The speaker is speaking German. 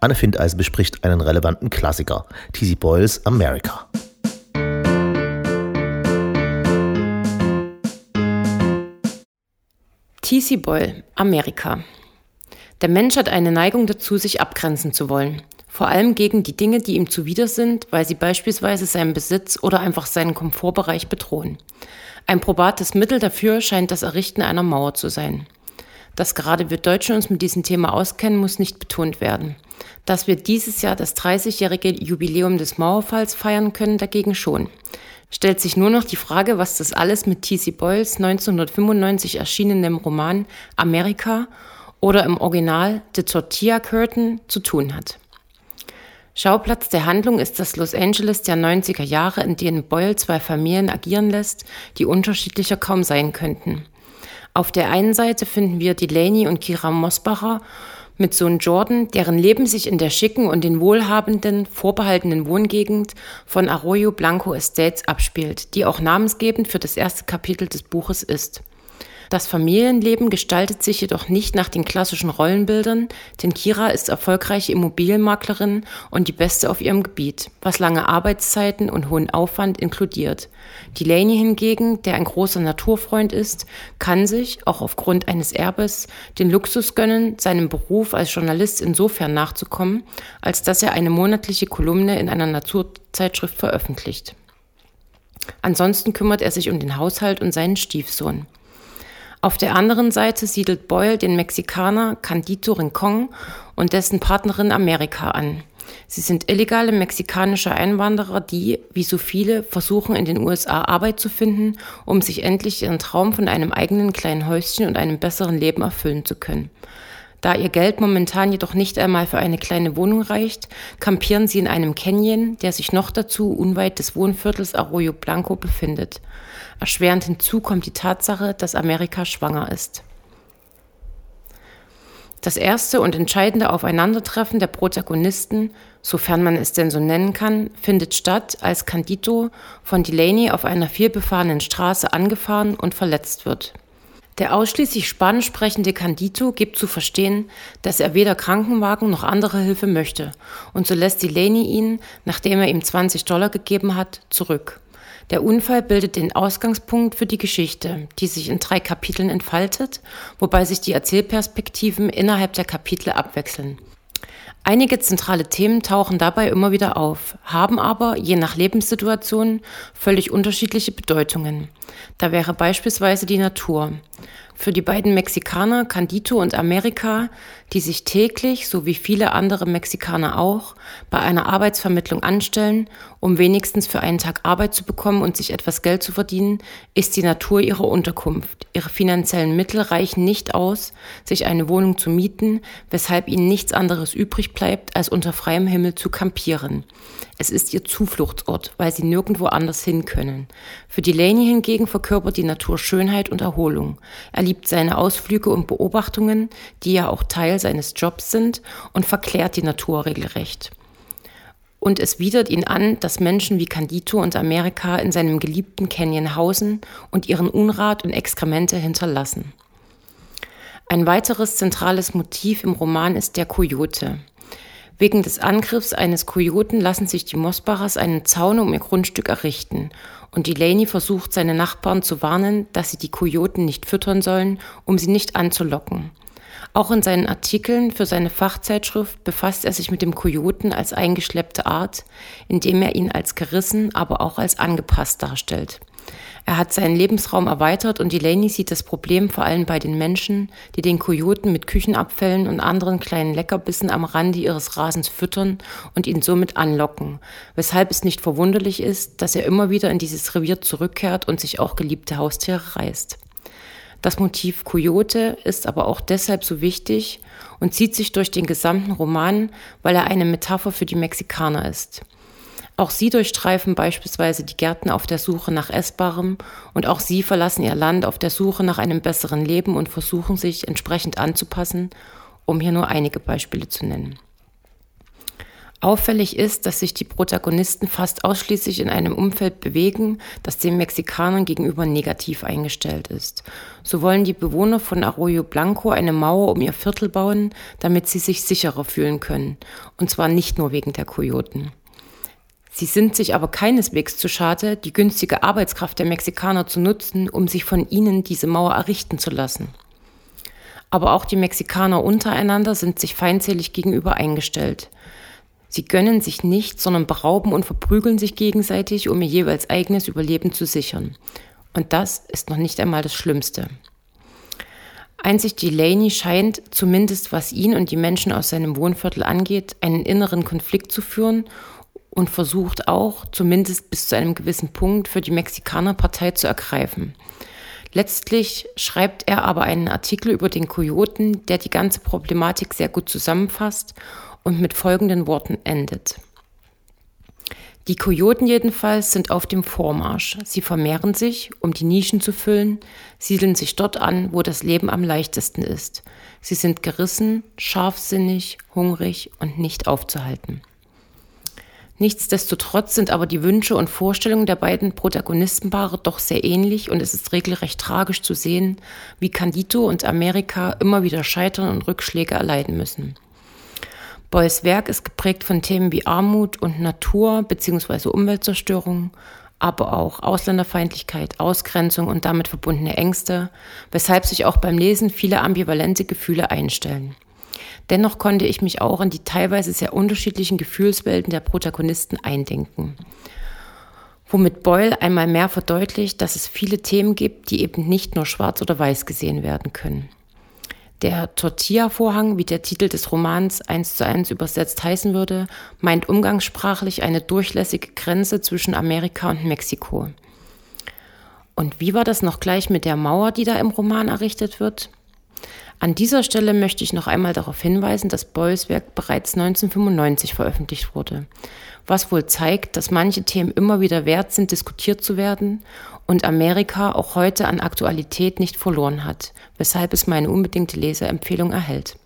Anne Findeisen bespricht einen relevanten Klassiker, T.C. Boyles America. T.C. Boyle, Amerika. Der Mensch hat eine Neigung dazu, sich abgrenzen zu wollen. Vor allem gegen die Dinge, die ihm zuwider sind, weil sie beispielsweise seinen Besitz oder einfach seinen Komfortbereich bedrohen. Ein probates Mittel dafür scheint das Errichten einer Mauer zu sein. Dass gerade wir Deutschen uns mit diesem Thema auskennen, muss nicht betont werden. Dass wir dieses Jahr das 30-jährige Jubiläum des Mauerfalls feiern können, dagegen schon. Stellt sich nur noch die Frage, was das alles mit T.C. Boyles 1995 erschienenem Roman Amerika oder im Original The Tortilla Curtain zu tun hat. Schauplatz der Handlung ist das Los Angeles der 90er Jahre, in denen Boyle zwei Familien agieren lässt, die unterschiedlicher kaum sein könnten. Auf der einen Seite finden wir Delaney und Kira Mosbacher mit Sohn Jordan, deren Leben sich in der schicken und den wohlhabenden, vorbehaltenen Wohngegend von Arroyo Blanco Estates abspielt, die auch namensgebend für das erste Kapitel des Buches ist. Das Familienleben gestaltet sich jedoch nicht nach den klassischen Rollenbildern, denn Kira ist erfolgreiche Immobilienmaklerin und die Beste auf ihrem Gebiet, was lange Arbeitszeiten und hohen Aufwand inkludiert. Delaney hingegen, der ein großer Naturfreund ist, kann sich, auch aufgrund eines Erbes, den Luxus gönnen, seinem Beruf als Journalist insofern nachzukommen, als dass er eine monatliche Kolumne in einer Naturzeitschrift veröffentlicht. Ansonsten kümmert er sich um den Haushalt und seinen Stiefsohn. Auf der anderen Seite siedelt Boyle den Mexikaner Candito Rincon und dessen Partnerin Amerika an. Sie sind illegale mexikanische Einwanderer, die, wie so viele, versuchen in den USA Arbeit zu finden, um sich endlich ihren Traum von einem eigenen kleinen Häuschen und einem besseren Leben erfüllen zu können. Da ihr Geld momentan jedoch nicht einmal für eine kleine Wohnung reicht, kampieren sie in einem Canyon, der sich noch dazu unweit des Wohnviertels Arroyo Blanco befindet. Erschwerend hinzu kommt die Tatsache, dass Amerika schwanger ist. Das erste und entscheidende Aufeinandertreffen der Protagonisten, sofern man es denn so nennen kann, findet statt, als Candito von Delaney auf einer vielbefahrenen Straße angefahren und verletzt wird. Der ausschließlich spanisch sprechende Candito gibt zu verstehen, dass er weder Krankenwagen noch andere Hilfe möchte, und so lässt Delaney ihn, nachdem er ihm 20 Dollar gegeben hat, zurück. Der Unfall bildet den Ausgangspunkt für die Geschichte, die sich in drei Kapiteln entfaltet, wobei sich die Erzählperspektiven innerhalb der Kapitel abwechseln. Einige zentrale Themen tauchen dabei immer wieder auf, haben aber, je nach Lebenssituation, völlig unterschiedliche Bedeutungen. Da wäre beispielsweise die Natur. Für die beiden Mexikaner Candito und Amerika, die sich täglich, so wie viele andere Mexikaner auch, bei einer Arbeitsvermittlung anstellen, um wenigstens für einen Tag Arbeit zu bekommen und sich etwas Geld zu verdienen, ist die Natur ihre Unterkunft. Ihre finanziellen Mittel reichen nicht aus, sich eine Wohnung zu mieten, weshalb ihnen nichts anderes übrig bleibt, als unter freiem Himmel zu kampieren. Es ist ihr Zufluchtsort, weil sie nirgendwo anders hin können. Für Delaney hingegen verkörpert die Natur Schönheit und Erholung. Er liebt seine Ausflüge und Beobachtungen, die ja auch Teil seines Jobs sind, und verklärt die Natur regelrecht. Und es widert ihn an, dass Menschen wie Candito und Amerika in seinem geliebten Canyon hausen und ihren Unrat und Exkremente hinterlassen. Ein weiteres zentrales Motiv im Roman ist der Kojote. Wegen des Angriffs eines Kojoten lassen sich die Mosbachers einen Zaun um ihr Grundstück errichten und Delaney versucht seine Nachbarn zu warnen, dass sie die Kojoten nicht füttern sollen, um sie nicht anzulocken. Auch in seinen Artikeln für seine Fachzeitschrift befasst er sich mit dem Kojoten als eingeschleppte Art, indem er ihn als gerissen, aber auch als angepasst darstellt. Er hat seinen Lebensraum erweitert und Delaney sieht das Problem vor allem bei den Menschen, die den Kojoten mit Küchenabfällen und anderen kleinen Leckerbissen am Rande ihres Rasens füttern und ihn somit anlocken, weshalb es nicht verwunderlich ist, dass er immer wieder in dieses Revier zurückkehrt und sich auch geliebte Haustiere reißt. Das Motiv Kojote ist aber auch deshalb so wichtig und zieht sich durch den gesamten Roman, weil er eine Metapher für die Mexikaner ist. Auch sie durchstreifen beispielsweise die Gärten auf der Suche nach Essbarem und auch sie verlassen ihr Land auf der Suche nach einem besseren Leben und versuchen sich entsprechend anzupassen, um hier nur einige Beispiele zu nennen. Auffällig ist, dass sich die Protagonisten fast ausschließlich in einem Umfeld bewegen, das den Mexikanern gegenüber negativ eingestellt ist. So wollen die Bewohner von Arroyo Blanco eine Mauer um ihr Viertel bauen, damit sie sich sicherer fühlen können. Und zwar nicht nur wegen der Kojoten. Sie sind sich aber keineswegs zu schade, die günstige Arbeitskraft der Mexikaner zu nutzen, um sich von ihnen diese Mauer errichten zu lassen. Aber auch die Mexikaner untereinander sind sich feindselig gegenüber eingestellt. Sie gönnen sich nichts, sondern berauben und verprügeln sich gegenseitig, um ihr jeweils eigenes Überleben zu sichern. Und das ist noch nicht einmal das Schlimmste. Einzig Delaney scheint, zumindest was ihn und die Menschen aus seinem Wohnviertel angeht, einen inneren Konflikt zu führen und versucht auch, zumindest bis zu einem gewissen Punkt, für die Mexikanerpartei zu ergreifen. Letztlich schreibt er aber einen Artikel über den Kojoten, der die ganze Problematik sehr gut zusammenfasst und mit folgenden Worten endet. Die Kojoten jedenfalls sind auf dem Vormarsch. Sie vermehren sich, um die Nischen zu füllen, siedeln sich dort an, wo das Leben am leichtesten ist. Sie sind gerissen, scharfsinnig, hungrig und nicht aufzuhalten. Nichtsdestotrotz sind aber die Wünsche und Vorstellungen der beiden Protagonistenpaare doch sehr ähnlich und es ist regelrecht tragisch zu sehen, wie Candito und Amerika immer wieder scheitern und Rückschläge erleiden müssen. Beuys Werk ist geprägt von Themen wie Armut und Natur bzw. Umweltzerstörung, aber auch Ausländerfeindlichkeit, Ausgrenzung und damit verbundene Ängste, weshalb sich auch beim Lesen viele ambivalente Gefühle einstellen. Dennoch konnte ich mich auch in die teilweise sehr unterschiedlichen Gefühlswelten der Protagonisten eindenken. Womit Boyle einmal mehr verdeutlicht, dass es viele Themen gibt, die eben nicht nur schwarz oder weiß gesehen werden können. Der Tortilla-Vorhang, wie der Titel des Romans eins zu eins übersetzt heißen würde, meint umgangssprachlich eine durchlässige Grenze zwischen Amerika und Mexiko. Und wie war das noch gleich mit der Mauer, die da im Roman errichtet wird? An dieser Stelle möchte ich noch einmal darauf hinweisen, dass Boyles Werk bereits 1995 veröffentlicht wurde, was wohl zeigt, dass manche Themen immer wieder wert sind, diskutiert zu werden und Amerika auch heute an Aktualität nicht verloren hat, weshalb es meine unbedingte Leserempfehlung erhält.